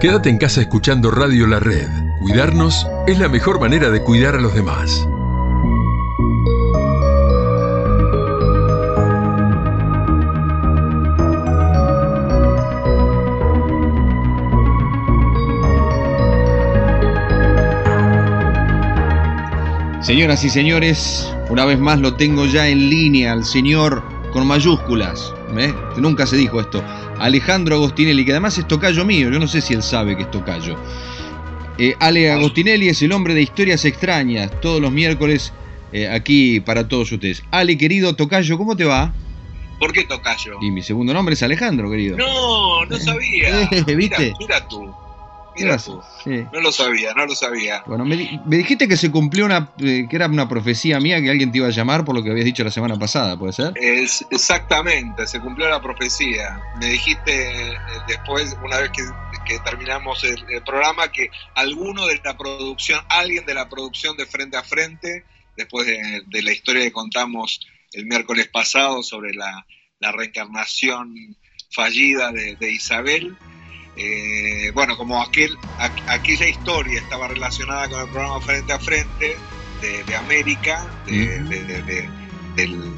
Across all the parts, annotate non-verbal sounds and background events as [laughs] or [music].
Quédate en casa escuchando Radio La Red. Cuidarnos es la mejor manera de cuidar a los demás. Señoras y señores, una vez más lo tengo ya en línea al señor con mayúsculas. ¿Eh? Nunca se dijo esto. Alejandro Agostinelli, que además es tocayo mío, yo no sé si él sabe que es tocayo. Eh, Ale Agostinelli es el hombre de historias extrañas, todos los miércoles eh, aquí para todos ustedes. Ale, querido tocayo, ¿cómo te va? ¿Por qué tocayo? Y mi segundo nombre es Alejandro, querido. No, no sabía. [laughs] ¿Viste? Mira, tú. Mira tú. No lo sabía, no lo sabía. Bueno, me, dijiste que se cumplió una, eh, que era una profecía mía que alguien te iba a llamar por lo que habías dicho la semana pasada, ¿puede ser? Es, exactamente, se cumplió la profecía. Me dijiste eh, después, una vez que, terminamos el, programa, que alguno de la producción, alguien de la producción de Frente a Frente, después de, la historia que contamos el miércoles pasado sobre la, reencarnación fallida de Isabel, eh, bueno, como aquel, aquella historia estaba relacionada con el programa Frente a Frente de, América, del,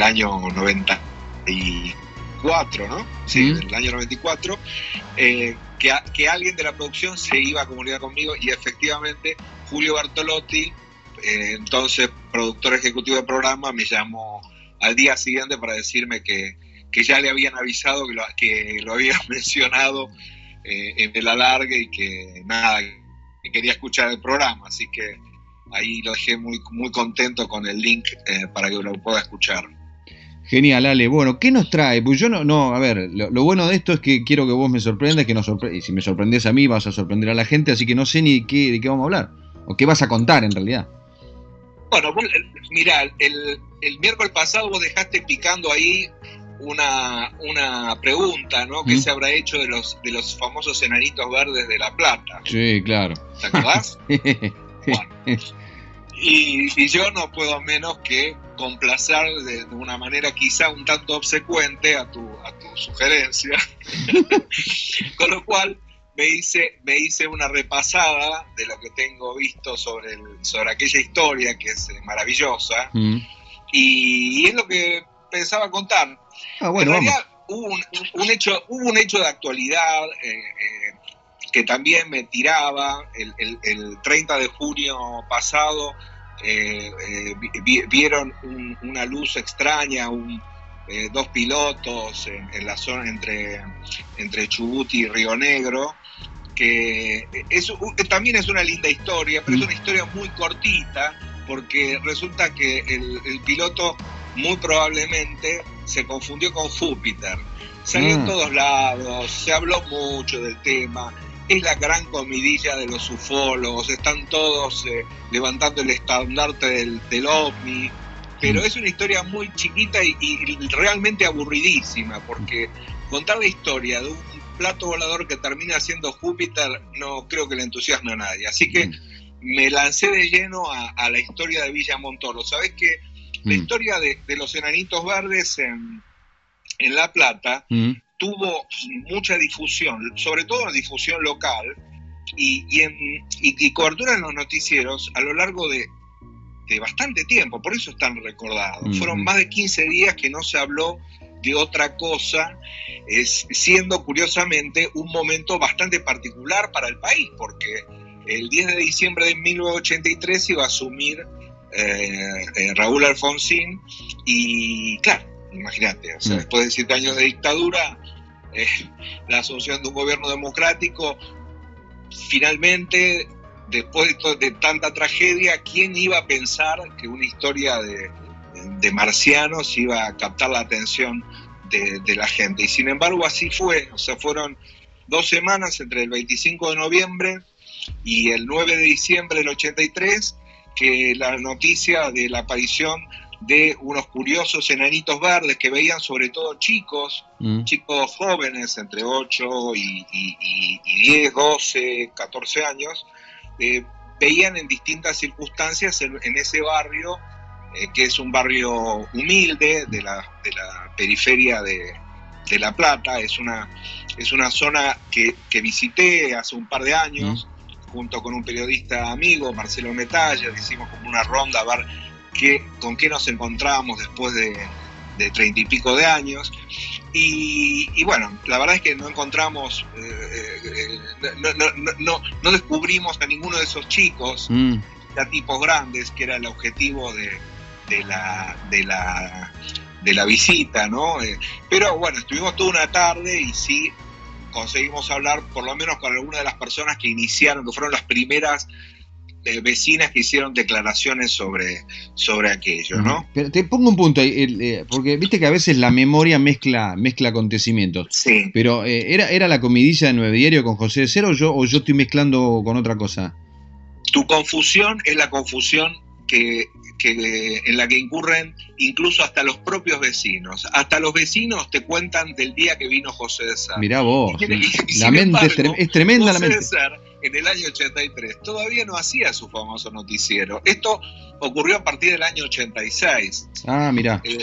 año 94, ¿no? Sí, del año 94, eh, que, que, alguien de la producción se iba a comunicar conmigo y efectivamente Julio Bartolotti, eh, entonces productor ejecutivo del programa, me llamó al día siguiente para decirme que, que ya le habían avisado que lo, que lo había [laughs] mencionado eh, en el alargue y que nada, que quería escuchar el programa, así que ahí lo dejé muy, muy contento con el link eh, para que lo pueda escuchar. Genial, Ale. Bueno, ¿qué nos trae? Pues yo no, no, a ver, lo, bueno de esto es que quiero que vos me sorprendas, que nos y si me sorprendes a mí vas a sorprender a la gente, así que no sé ni de qué, de qué vamos a hablar, o qué vas a contar en realidad. Bueno, mira, el, el miércoles pasado vos dejaste picando ahí una, una pregunta, ¿no? Que ¿Mm? se habrá hecho de los, de los famosos enanitos verdes de La Plata. Sí, claro. ¿Te acordás? [laughs] Y, yo no puedo menos que complacer de, una manera quizá un tanto obsecuente a tu, a tu sugerencia. [laughs] Con lo cual me hice, me hice una repasada de lo que tengo visto sobre, el, sobre aquella historia que es eh, maravillosa. ¿Mm? Y, y es lo que pensaba contar. Ah, en realidad hubo un, hecho, hubo un hecho de actualidad eh, eh, que también me tiraba. El, 30 de junio pasado eh, vieron una luz extraña, dos pilotos en, la zona entre, entre Chubut y Río Negro que también es una linda historia, pero es mm. una historia muy cortita, porque resulta que el piloto muy probablemente se confundió con Júpiter. Salió en mm. todos lados, se habló mucho del tema, es la gran comidilla de los ufólogos, están todos eh, levantando el estandarte del, del ovni, pero mm. es una historia muy chiquita y, realmente aburridísima, porque contar la historia de un plato volador que termina siendo Júpiter no creo que le entusiasme a nadie. Así que mm. me lancé de lleno a, a la historia de Villa Montoro. ¿Sabes qué? La mm. historia de, los enanitos verdes en, La Plata mm. tuvo mucha difusión, sobre todo difusión local y, y, cobertura en los noticieros a lo largo de, bastante tiempo, por eso están recordados. Mm, Fueron más de 15 días que no se habló de otra cosa, es, siendo curiosamente un momento bastante particular para el país, porque el 10 de diciembre de 1983 iba a asumir eh, eh, Raúl Alfonsín, y claro, imagínate, mm. después de siete años de dictadura, eh, la asunción de un gobierno democrático, finalmente, después de, tanta tragedia, ¿quién iba a pensar que una historia de, marcianos iba a captar la atención de, de, la gente? Y sin embargo así fue, o sea, fueron dos semanas entre el 25 de noviembre y el 9 de diciembre del 83 que la noticia de la aparición de unos curiosos enanitos verdes que veían sobre todo chicos, mm. chicos jóvenes entre 8 y, 10, 12, 14 años, eh, veían en distintas circunstancias en, ese barrio, eh, que es un barrio humilde de la, periferia de, La Plata, es una, es una zona que, visité hace un par de años, junto con un periodista amigo, Marcelo Metalla, hicimos como una ronda a ver qué, con qué nos encontrábamos después de treinta y pico de años. Y, bueno, la verdad es que no encontramos, eh, eh, no, descubrimos a ninguno de esos chicos, mm. ya tipos grandes, que era el objetivo de, la, de, la, de la visita, ¿no? Eh, pero bueno, estuvimos toda una tarde y sí conseguimos hablar por lo menos con alguna de las personas que iniciaron, que fueron las primeras vecinas que hicieron declaraciones sobre, sobre aquello, ¿no? Pero te pongo un punto, eh, porque viste que a veces la memoria mezcla, mezcla acontecimientos. Sí. Pero eh, ¿era, ¿era la comidilla de Nueve Diario con José de Cero o yo, o yo estoy mezclando con otra cosa? Tu confusión es la confusión que, en la que incurren incluso hasta los propios vecinos. Hasta los vecinos te cuentan del día que vino José de Ser. Mirá vos, [laughs] la mente es, tremenda la mente en el año 83 todavía no hacía su famoso noticiero. Esto ocurrió a partir del año 86. Ah, mira. Eh,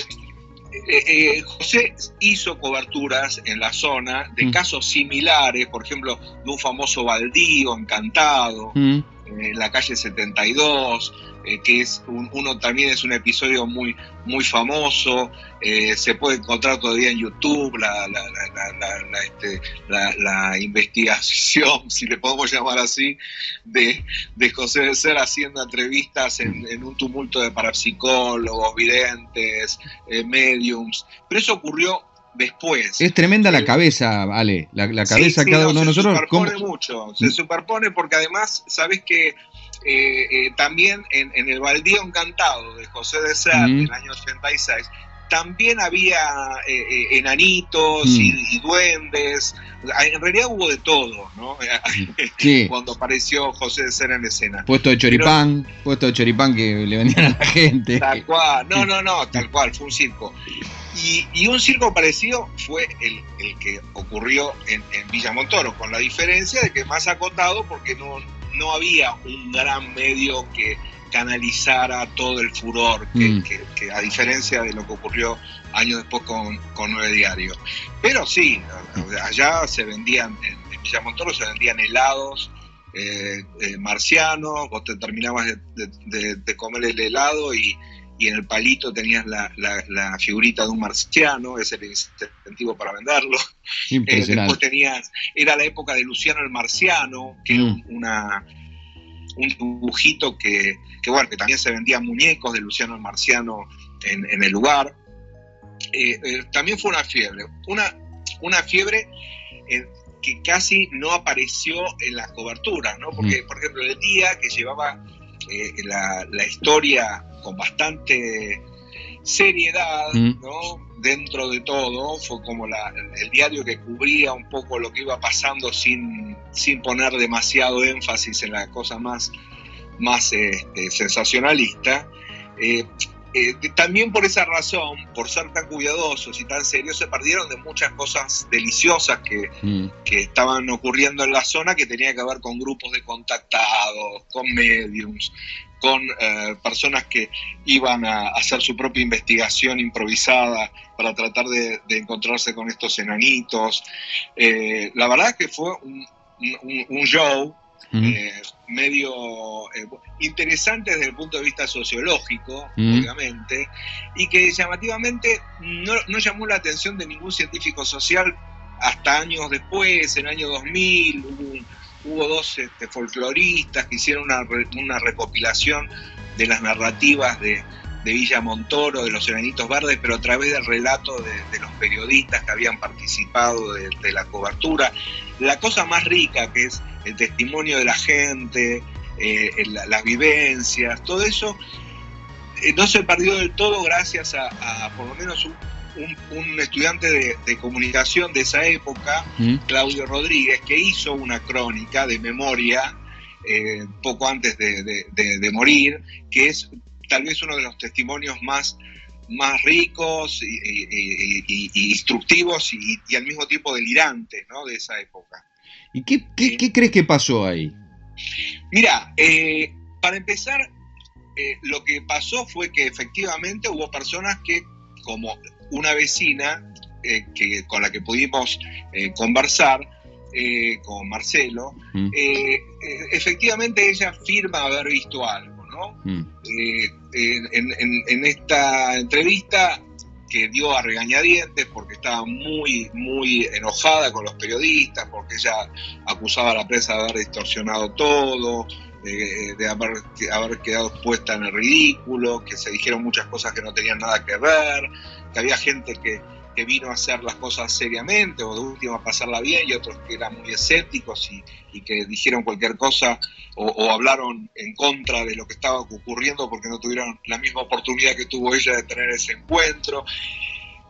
eh, eh, José hizo coberturas en la zona de mm. casos similares, por ejemplo, de un famoso baldío encantado, mm. En la calle 72, eh, que es uno también es un episodio muy, muy famoso, eh, se puede encontrar todavía en YouTube la, la, la, este, investigación, [laughs] si le podemos llamar así, de, de José de Ser haciendo entrevistas en, un tumulto de parapsicólogos, videntes, eh, mediums, pero eso ocurrió después. Es tremenda la cabeza, Ale, la, cabeza cada uno de nosotros. Se superpone mucho, se superpone porque además, sabes que eh, eh, también en, el Baldío Encantado de José de Ser, en el año 86, también había eh, enanitos y, duendes. En realidad hubo de todo, ¿no? [laughs] Cuando apareció José de Ser en escena. Puesto de choripán, puesto de choripán que le vendían a la gente. Tal cual, no, no, no, tal cual, fue un circo. Y, un circo parecido fue el, que ocurrió en, en Villa Montoro, con la diferencia de que más acotado porque no, no había un gran medio que canalizara todo el furor, mm. que, a diferencia de lo que ocurrió años después con, con Nueve Diario. Pero sí, allá se vendían, en, Villa Montoro se vendían helados eh, eh, marcianos, vos te terminabas de, comer el helado y, en el palito tenías la, figurita de un marciano, ese era el incentivo para venderlo. Eh, después tenías, era la época de Luciano el Marciano, que era mm. una, un dibujito que, bueno, que también se vendían muñecos de Luciano Marciano en, el lugar. Eh, eh, también fue una fiebre, una, una fiebre que casi no apareció en las coberturas, ¿no? Porque, mm. por ejemplo, el día que llevaba la, la historia con bastante seriedad, mm. ¿no? Dentro de todo, fue como el diario que cubría un poco lo que iba pasando sin, sin poner demasiado énfasis en la cosa más, más este, sensacionalista. Eh, eh, también por esa razón, por ser tan cuidadosos y tan serios, se perdieron de muchas cosas deliciosas que, mm. que estaban ocurriendo en la zona que tenía que ver con grupos de contactados, con mediums, con eh, personas que iban a hacer su propia investigación improvisada para tratar de, encontrarse con estos enanitos. Eh, la verdad es que fue un, show eh, medio interesante desde el punto de vista sociológico, obviamente, y que llamativamente no, no, llamó la atención de ningún científico social hasta años después, en el año 2000, hubo dos este, folcloristas que hicieron una, recopilación de las narrativas de, Villa Montoro, de los Enanitos Verdes, pero a través del relato de, los periodistas que habían participado de, la cobertura. La cosa más rica que es el testimonio de la gente, eh, las vivencias, todo eso eh, no se perdió del todo gracias a, a por lo menos un un, estudiante de, comunicación de esa época, mm. Claudio Rodríguez, que hizo una crónica de memoria eh, poco antes de, morir, que es tal vez uno de los testimonios más, más ricos y, instructivos y, al mismo tiempo delirantes ¿no? de esa época. ¿Y qué, qué, crees que pasó ahí? Mira, eh, para empezar, eh, lo que pasó fue que efectivamente hubo personas que, como una vecina eh, que, con la que pudimos conversar, con Marcelo, mm. efectivamente ella afirma haber visto algo, ¿no? Mm. En, esta entrevista que dio a regañadientes porque estaba muy, muy enojada con los periodistas, porque ella acusaba a la prensa de haber distorsionado todo, de, haber, haber, quedado puesta en el ridículo, que se dijeron muchas cosas que no tenían nada que ver, que había gente que, vino a hacer las cosas seriamente o de última a pasarla bien y otros que eran muy escépticos y, que dijeron cualquier cosa o, hablaron en contra de lo que estaba ocurriendo porque no tuvieron la misma oportunidad que tuvo ella de tener ese encuentro.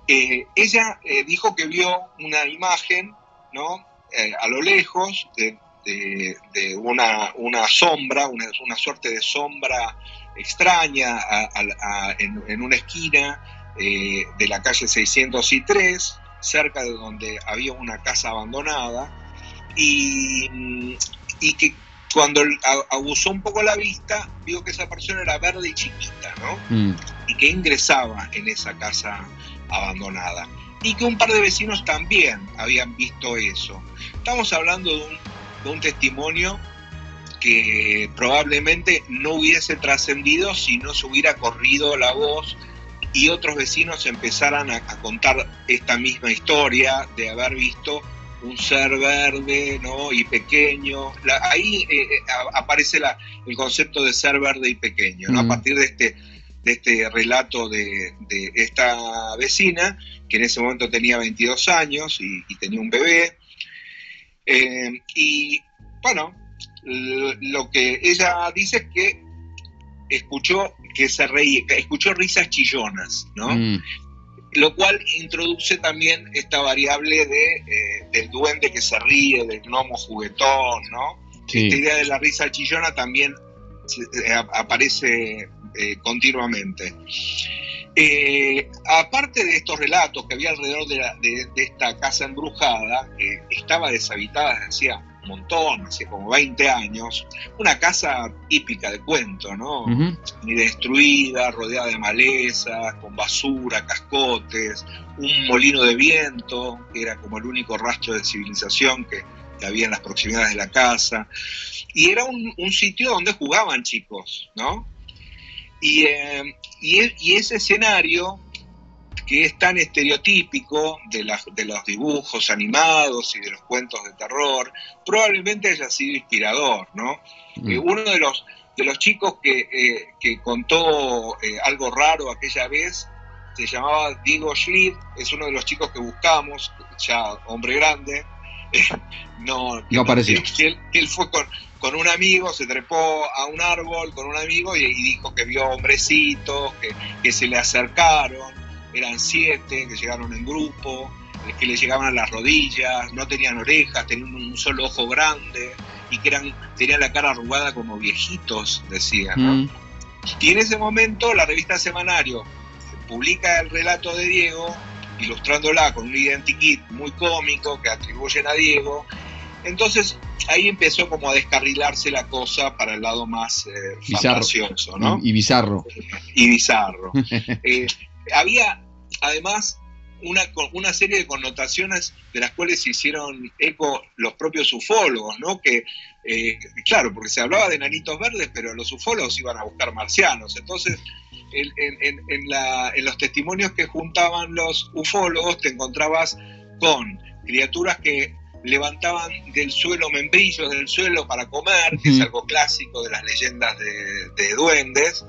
Eh, ella eh, dijo que vio una imagen ¿no? Eh, a lo lejos de, de, una, una, sombra, una, una, suerte de sombra extraña en, una esquina eh, de la calle 603, cerca de donde había una casa abandonada, y, y que cuando abusó un poco la vista, vio que esa persona era verde y chiquita, ¿no? Mm. Y que ingresaba en esa casa abandonada. Y que un par de vecinos también habían visto eso. Estamos hablando de un un testimonio que probablemente no hubiese trascendido si no se hubiera corrido la voz y otros vecinos empezaran a, contar esta misma historia de haber visto un ser verde ¿no? y pequeño. ahí eh, eh, aparece la, el concepto de ser verde y pequeño, ¿no? a partir de este, de este relato de, esta vecina, que en ese momento tenía 22 años y tenía un bebé, eh, y bueno, lo que ella dice es que escuchó que se reía, escuchó risas chillonas, ¿no? Mm. Lo cual introduce también esta variable de, eh, del duende que se ríe, del gnomo juguetón, ¿no? Esta idea de la risa chillona también eh, aparece continuamente. Eh, aparte de estos relatos que había alrededor de, esta casa embrujada, que estaba deshabitada desde hacía un montón, hacía como 20 años, una casa típica de cuento, ¿no? destruida, rodeada de malezas, con basura, cascotes, un molino de viento, que era como el único rastro de civilización que, había en las proximidades de la casa. Y era un, un sitio donde jugaban chicos, ¿no? Eh, y, ese escenario, que es tan estereotípico de, de, los dibujos animados y de los cuentos de terror, probablemente haya sido inspirador, ¿no? Mm. Eh, uno de los, de los chicos que, eh, contó algo raro aquella vez se llamaba Diego Schlitt, es uno de los chicos que buscamos, ya hombre grande, [laughs] no, no apareció. él, fue con, con un amigo, se trepó a un árbol con un amigo y, dijo que vio hombrecitos, que, se le acercaron, eran siete, que llegaron en grupo, que le llegaban a las rodillas, no tenían orejas, tenían un solo ojo grande y que eran, tenían la cara arrugada como viejitos, decían. Mm. Y en ese momento la revista Semanario publica el relato de Diego, ilustrándola con un identikit muy cómico que atribuyen a Diego, entonces ahí empezó como a descarrilarse la cosa para el lado más eh, fantasioso, ¿no? Y, bizarro. Y bizarro. [laughs] Eh, había además una, una serie de connotaciones de las cuales se hicieron eco los propios ufólogos, ¿no? Que, eh, claro, porque se hablaba de nanitos verdes, pero los ufólogos iban a buscar marcianos. Entonces, en, en los testimonios que juntaban los ufólogos, te encontrabas con criaturas que levantaban del suelo membrillos del suelo para comer, que es algo clásico de las leyendas de, duendes,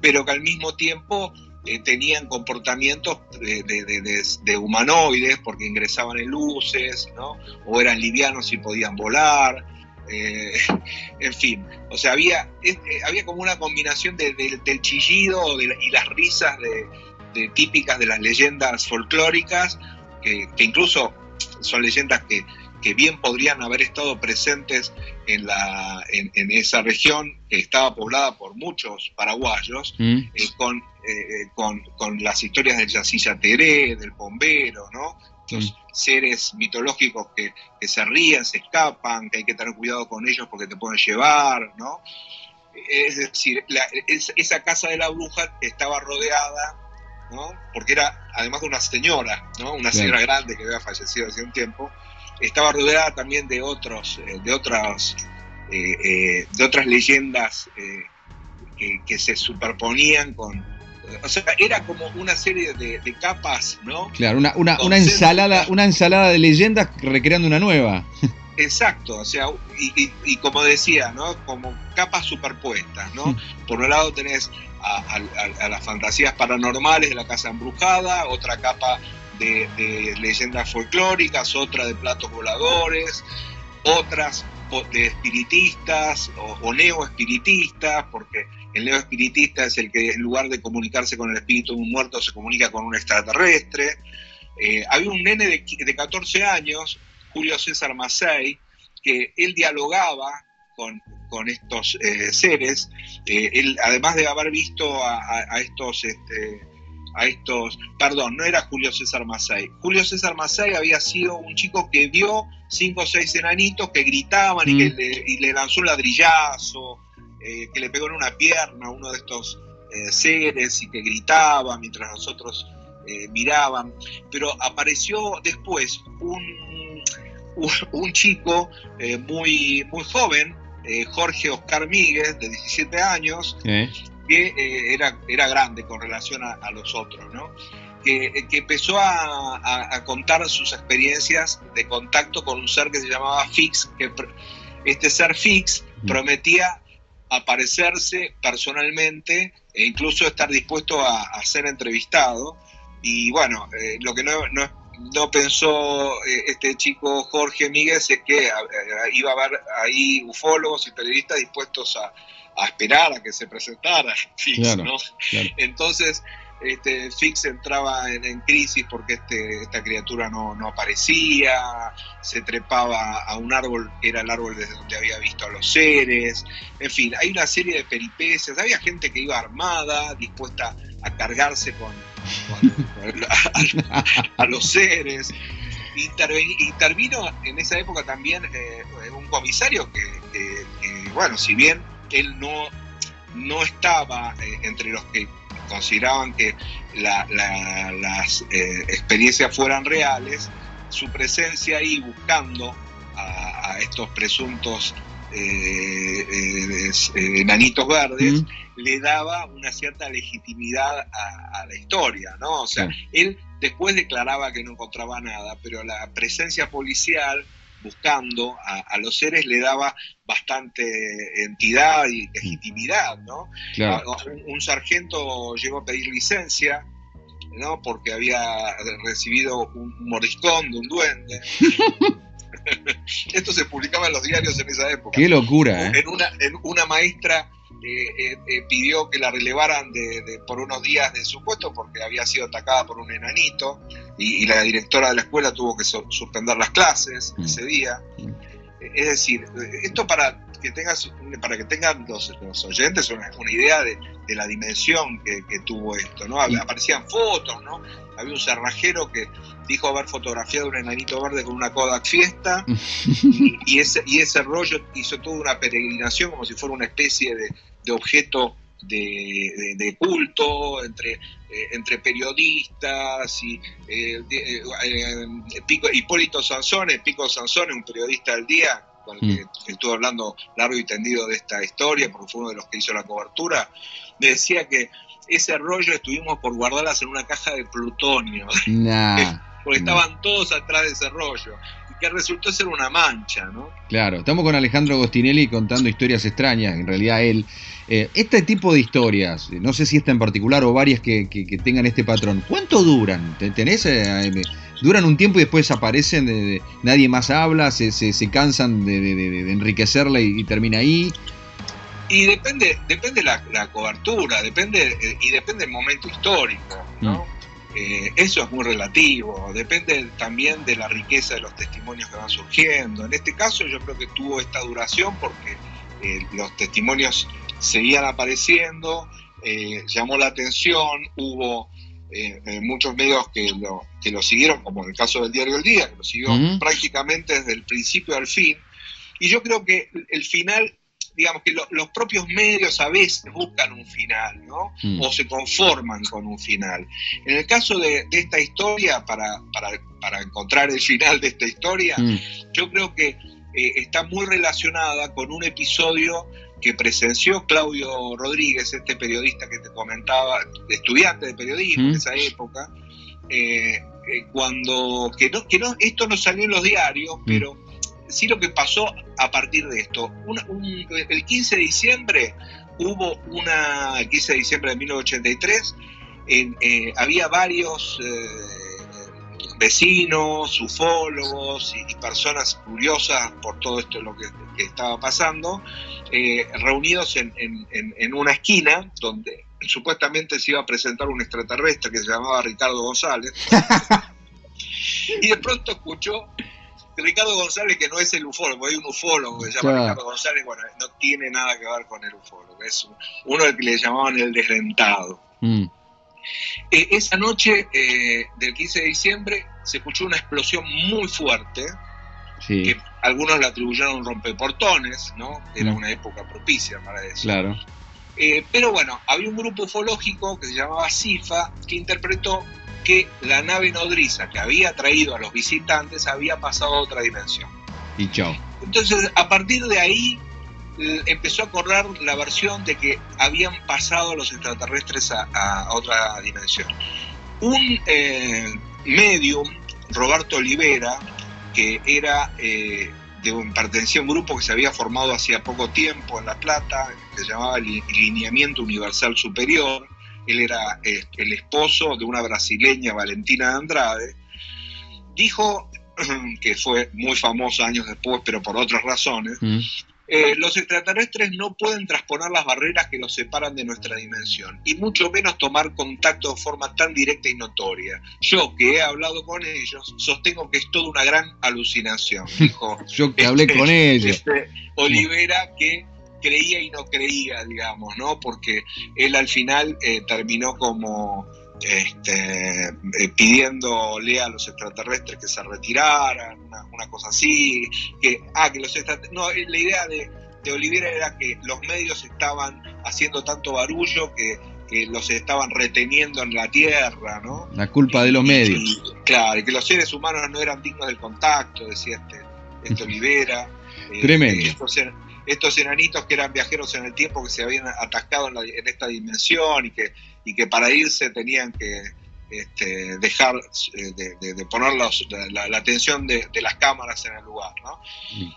pero que al mismo tiempo eh, tenían comportamientos de, humanoides porque ingresaban en luces, ¿no? o eran livianos y podían volar. Eh, [laughs] en fin, o sea, había, eh, había como una combinación del chillido y las risas típicas de las leyendas folclóricas, que incluso son leyendas que, que bien podrían haber estado presentes en, la, en, esa región que estaba poblada por muchos paraguayos, mm. eh, con, eh, con, con, las historias del Yacilla Teré, del bombero, ¿no? Los mm. seres mitológicos que, que, se ríen, se escapan, que hay que tener cuidado con ellos porque te pueden llevar, ¿no? Es decir, esa casa de la bruja estaba rodeada ¿no? Porque era, además de una señora, ¿no? Una señora grande que había fallecido hace un tiempo, estaba rodeada también de otros, eh, de otras, eh, eh, de otras leyendas que, se superponían con, o sea, era como una serie de, capas, ¿no? Claro, una, una, una ensalada, una ensalada de leyendas recreando una nueva. [laughs] Exacto, o sea, y, como decía, ¿no? Como capas superpuestas, ¿no? Por un lado tenés a, las fantasías paranormales de la casa embrujada, otra capa de, leyendas folclóricas, otra de platos voladores, otras de espiritistas o, o neoespiritistas, porque el neoespiritista es el que en lugar de comunicarse con el espíritu de un muerto se comunica con un extraterrestre. Eh, había un nene de, de 14 años Julio César Massey, que él dialogaba con, estos eh, seres. Eh, él, además de haber visto a, estos, este, a estos, perdón, no era Julio César Massey. Julio César Massey había sido un chico que vio cinco o seis enanitos que gritaban y, que mm. le, y le lanzó un ladrillazo, eh, que le pegó en una pierna a uno de estos seres y que gritaba mientras nosotros miraban. Pero apareció después un un, chico eh, muy, muy joven, eh, Jorge Oscar Míguez, de 17 años, que eh, era, era grande con relación a, los otros, ¿no? Que, empezó a, contar sus experiencias de contacto con un ser que se llamaba Fix, que este ser Fix prometía aparecerse personalmente e incluso estar dispuesto a, ser entrevistado. Y bueno, lo que no, no, no pensó eh, este chico Jorge Miguel es que iba a haber ahí ufólogos y periodistas dispuestos a, esperar a que se presentara [laughs] Fix, ¿no? Entonces, este, Fix entraba en, crisis porque este, esta criatura no, aparecía, se trepaba a un árbol que era el árbol desde donde había visto a los seres, en fin, hay una serie de peripecias, había gente que iba armada, dispuesta a cargarse con, [laughs] a, los seres. Intervino en esa época también eh, un comisario que, bueno, si bien él no, no estaba eh, entre los que consideraban que las eh, experiencias fueran reales, su presencia ahí buscando a, estos presuntos enanitos verdes, le daba una cierta legitimidad a, la historia, ¿no? O sea, él después declaraba que no encontraba nada, pero la presencia policial buscando a, los seres le daba bastante entidad y legitimidad, ¿no? Un, sargento llegó a pedir licencia, ¿no? Porque había recibido un mordiscón de un duende. [laughs] [laughs] Esto se publicaba en los diarios en esa época. Qué locura, ¿eh? En una, en una maestra eh, eh, pidió que la relevaran de, por unos días de su puesto porque había sido atacada por un enanito y, la directora de la escuela tuvo que suspender las clases mm. ese día. Es decir, esto para que tengas para que tengan los, oyentes una, idea de, la dimensión que, tuvo esto, ¿no? Aparecían fotos, ¿no? Había un cerrajero que dijo haber fotografiado un enanito verde con una Kodak Fiesta y, [laughs] ese, y ese rollo hizo toda una peregrinación como si fuera una especie de, de objeto de, culto entre, eh, entre periodistas y eh, eh, Hipólito Sansone, Pico Sansone, un periodista del día, con el que mm. estuve hablando largo y tendido de esta historia, porque fue uno de los que hizo la cobertura, me decía que ese rollo estuvimos por guardarlas en una caja de plutonio, [laughs] porque estaban todos atrás de ese rollo que resultó ser una mancha, ¿no? Claro, estamos con Alejandro Agostinelli contando historias extrañas, en realidad él. Eh, este tipo de historias, no sé si esta en particular o varias que, tengan este patrón, ¿cuánto duran? ¿Tenés? Eh, ¿Duran un tiempo y después aparecen, nadie más habla, se, se, cansan de, enriquecerla y, termina ahí? Y depende, depende la, la cobertura, depende eh, y depende el momento histórico, ¿no? Mm. Eh, eso es muy relativo, depende también de la riqueza de los testimonios que van surgiendo. En este caso yo creo que tuvo esta duración porque eh, los testimonios seguían apareciendo, eh, llamó la atención, hubo muchos medios que lo, que lo siguieron, como en el caso del diario El Día, que lo siguió prácticamente desde el principio al fin. Y yo creo que el final digamos que los propios medios a veces buscan un final, ¿no? Mm. O se conforman con un final. En el caso de, de esta historia, para, para, para encontrar el final de esta historia, Mm. yo creo que eh, está muy relacionada con un episodio que presenció Claudio Rodríguez, este periodista que te comentaba, estudiante de periodismo Mm. en esa época, eh, eh, cuando, que no, que no, esto no salió en los diarios, pero sí lo que pasó a partir de esto. Un- el 15 de diciembre hubo una, el 15 de diciembre de 1983, en, eh, había varios eh, vecinos, ufólogos y, y personas curiosas por todo esto lo que, que estaba pasando, eh, reunidos en, en- en- en una esquina donde supuestamente se iba a presentar un extraterrestre que se llamaba Ricardo González. [laughs] y de pronto escuchó Ricardo González, que no es el ufólogo, hay un ufólogo que se llama Claro. Ricardo González, bueno, no tiene nada que ver con el ufólogo, es un- uno del que le llamaban el desdentado. Mm. Eh, esa noche eh, del 15 de diciembre se escuchó una explosión muy fuerte, Sí, que algunos la atribuyeron a un rompeportones, ¿no? Era Mm. una época propicia para eso. claro. Eh, pero bueno, había un grupo ufológico que se llamaba CIFA que interpretó que la nave nodriza que había traído a los visitantes había pasado a otra dimensión. Y chao. Entonces, a partir de ahí eh, empezó a correr la versión de que habían pasado los extraterrestres a, a otra dimensión. Un eh, medium, Roberto Olivera, que era eh, de un, pertenecía a un grupo que se había formado hacía poco tiempo en La Plata, que se llamaba Li- Lineamiento Universal Superior. Él era eh, el esposo de una brasileña, Valentina de Andrade. Dijo, [clears throat] que fue muy famoso años después, pero por otras razones, Mm. eh, los extraterrestres no pueden trasponer las barreras que los separan de nuestra dimensión y mucho menos tomar contacto de forma tan directa y notoria. Yo que he hablado con ellos sostengo que es toda una gran alucinación, dijo [laughs] Yo que hablé Este- con ellos. este Olivera que creía y no creía, digamos, ¿no? Porque él al final eh, terminó como este, eh, pidiéndole a los extraterrestres que se retiraran, una, una cosa así, que, ah, que los extraterrestres, no, eh, la idea de, de Olivera era que los medios estaban haciendo tanto barullo que, que los estaban reteniendo en la tierra, ¿no? La culpa de los medios. y, claro, que los seres humanos no eran dignos del contacto, decía este, este Olivera. Tremendo. eh, estos enanitos que eran viajeros en el tiempo que se habían atascado en, la- en esta dimensión y que, y que para irse tenían que este, dejar eh, de, de- de poner los- la, la- atención de, de las cámaras en el lugar. ¿no?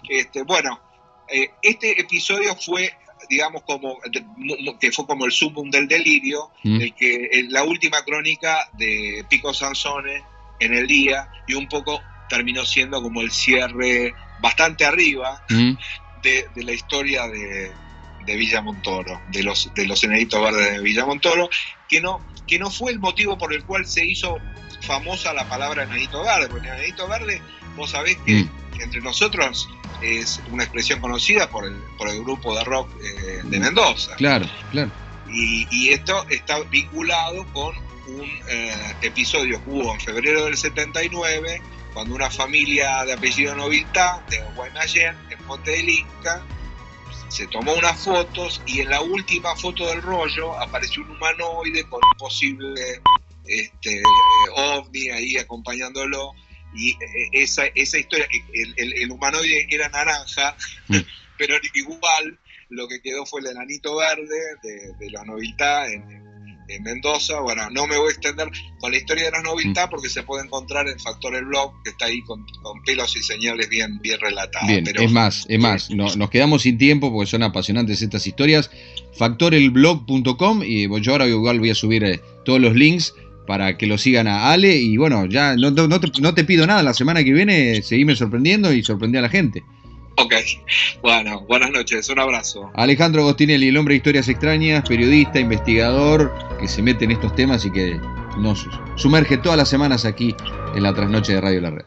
Este, bueno, eh, este episodio fue digamos como que fue como el sumum del delirio Mm. el que en la última crónica de Pico Sansone en el día y un poco terminó siendo como el cierre bastante arriba Mm. De, de la historia de, de Villa Montoro, de los, de los enanitos verdes de Villa Montoro, que no, que no fue el motivo por el cual se hizo famosa la palabra enanito verde, porque enanito verde, vos sabés que Mm. entre nosotros es una expresión conocida por el, por el grupo de rock eh, de Mendoza. Claro, claro. Y, y esto está vinculado con un eh, episodio que hubo en febrero del 79, cuando una familia de apellido Noviltá, de Guaymallén, Monte del Inca, se tomó unas fotos y en la última foto del rollo apareció un humanoide con un posible este, ovni ahí acompañándolo. Y eh, esa, esa historia, el, el- el humanoide era naranja, Mm. [laughs] pero igual lo que quedó fue el enanito verde de, de los Noviltá en, en Mendoza. Bueno, no me voy a extender con la historia de los Noviltá porque se puede encontrar en Factor el Blog, que está ahí con, con pelos y señales bien, bien relatadas. Bien, Pero, es más, es más, no- nos quedamos sin tiempo porque son apasionantes estas historias. Factorelblog.com y yo ahora igual voy a subir eh, todos los links para que lo sigan a Ale y bueno, ya no, no- no te, no te pido nada, la semana que viene seguime sorprendiendo y sorprendí a la gente. Ok, bueno, buenas noches, un abrazo. Alejandro Agostinelli, el hombre de historias extrañas, periodista, investigador, que se mete en estos temas y que nos sumerge todas las semanas aquí en la trasnoche de Radio La Red.